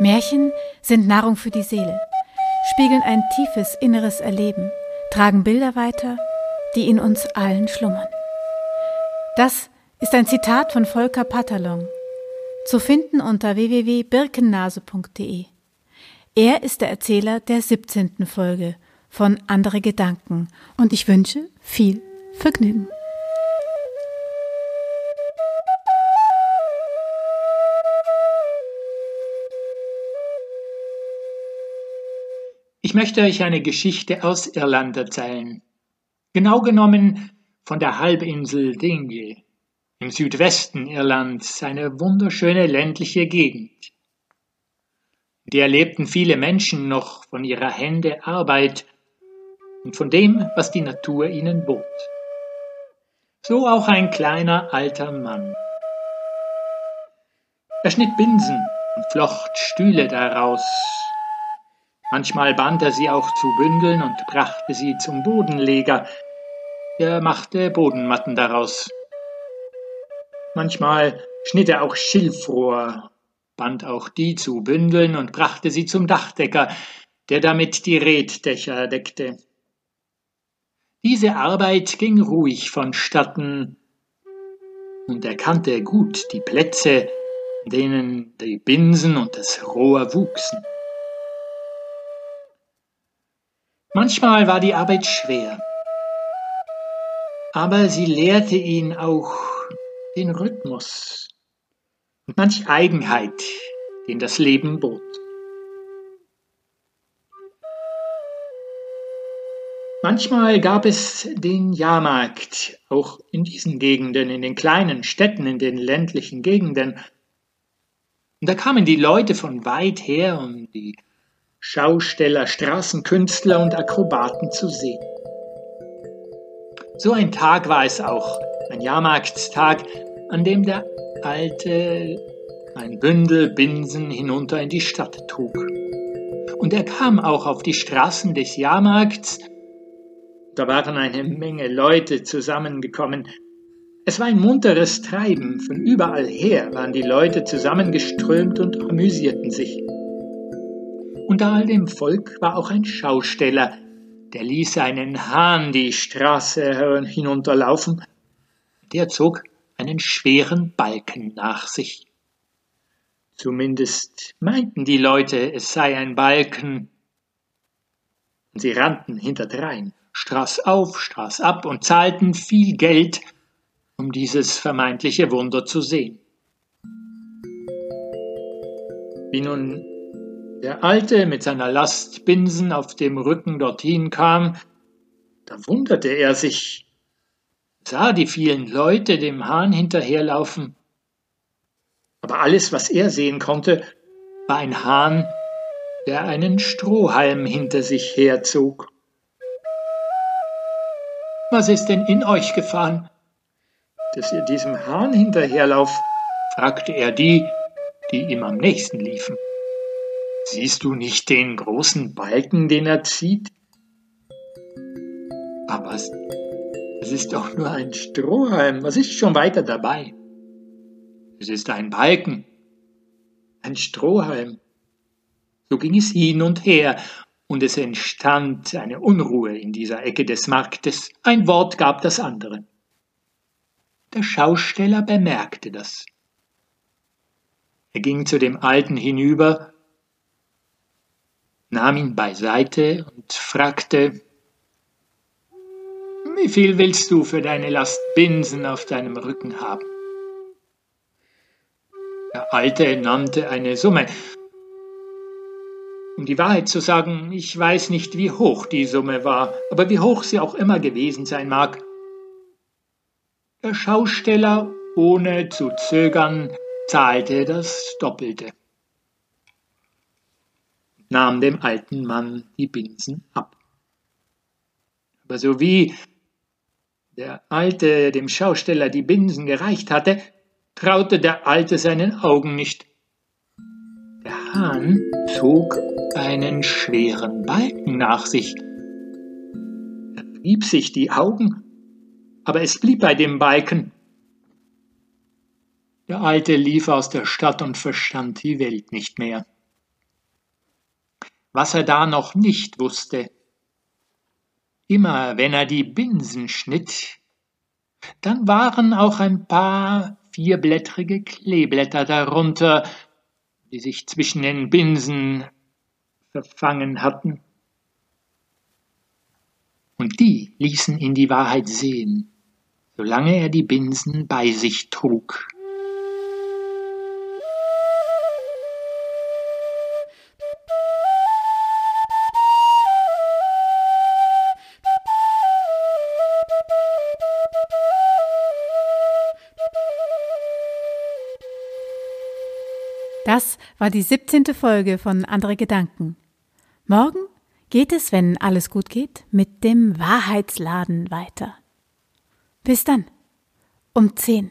Märchen sind Nahrung für die Seele, spiegeln ein tiefes inneres Erleben, tragen Bilder weiter, die in uns allen schlummern. Das ist ein Zitat von Volker Patalon, zu finden unter www.birkennase.de. Er ist der Erzähler der 17. Folge von Andere Gedanken und ich wünsche viel Vergnügen. Ich möchte euch eine Geschichte aus Irland erzählen. Genau genommen von der Halbinsel Dingle im Südwesten Irlands, eine wunderschöne ländliche Gegend. In der lebten viele Menschen noch von ihrer Hände Arbeit und von dem, was die Natur ihnen bot. So auch ein kleiner alter Mann. Er schnitt Binsen und flocht Stühle daraus, Manchmal band er sie auch zu Bündeln und brachte sie zum Bodenleger. Er machte Bodenmatten daraus. Manchmal schnitt er auch Schilfrohr, band auch die zu Bündeln und brachte sie zum Dachdecker, der damit die Reddächer deckte. Diese Arbeit ging ruhig vonstatten, und er kannte gut die Plätze, denen die Binsen und das Rohr wuchsen. Manchmal war die Arbeit schwer, aber sie lehrte ihn auch den Rhythmus und manch Eigenheit, den das Leben bot. Manchmal gab es den Jahrmarkt, auch in diesen Gegenden, in den kleinen Städten, in den ländlichen Gegenden. Und da kamen die Leute von weit her, um die Schausteller, Straßenkünstler und Akrobaten zu sehen. So ein Tag war es auch, ein Jahrmarktstag, an dem der Alte ein Bündel Binsen hinunter in die Stadt trug. Und er kam auch auf die Straßen des Jahrmarkts. Da waren eine Menge Leute zusammengekommen. Es war ein munteres Treiben, von überall her waren die Leute zusammengeströmt und amüsierten sich. Unter all dem Volk war auch ein Schausteller, der ließ einen Hahn die Straße hinunterlaufen, der zog einen schweren Balken nach sich. Zumindest meinten die Leute, es sei ein Balken. Und sie rannten hinterdrein, Straß auf, Straß ab und zahlten viel Geld, um dieses vermeintliche Wunder zu sehen. Wie nun der Alte mit seiner Last Binsen auf dem Rücken dorthin kam, da wunderte er sich, sah die vielen Leute dem Hahn hinterherlaufen. Aber alles, was er sehen konnte, war ein Hahn, der einen Strohhalm hinter sich herzog. Was ist denn in euch gefahren, dass ihr diesem Hahn hinterherlauft? fragte er die, die ihm am nächsten liefen. Siehst du nicht den großen Balken, den er zieht? Aber es, ist doch nur ein Strohhalm. Was ist schon weiter dabei? Es ist ein Balken, ein Strohhalm. So ging es hin und her, und es entstand eine Unruhe in dieser Ecke des Marktes. Ein Wort gab das andere. Der Schausteller bemerkte das. Er ging zu dem Alten hinüber nahm ihn beiseite und fragte, wie viel willst du für deine Last Binsen auf deinem Rücken haben? Der Alte nannte eine Summe. Um die Wahrheit zu sagen, ich weiß nicht, wie hoch die Summe war, aber wie hoch sie auch immer gewesen sein mag. Der Schausteller, ohne zu zögern, zahlte das Doppelte nahm dem alten Mann die Binsen ab. Aber so wie der Alte dem Schausteller die Binsen gereicht hatte, traute der Alte seinen Augen nicht. Der Hahn zog einen schweren Balken nach sich. Er rieb sich die Augen, aber es blieb bei dem Balken. Der Alte lief aus der Stadt und verstand die Welt nicht mehr. Was er da noch nicht wusste. Immer wenn er die Binsen schnitt, dann waren auch ein paar vierblättrige Kleeblätter darunter, die sich zwischen den Binsen verfangen hatten. Und die ließen ihn die Wahrheit sehen, solange er die Binsen bei sich trug. Das war die 17. Folge von Andere Gedanken. Morgen geht es, wenn alles gut geht, mit dem Wahrheitsladen weiter. Bis dann. Um 10.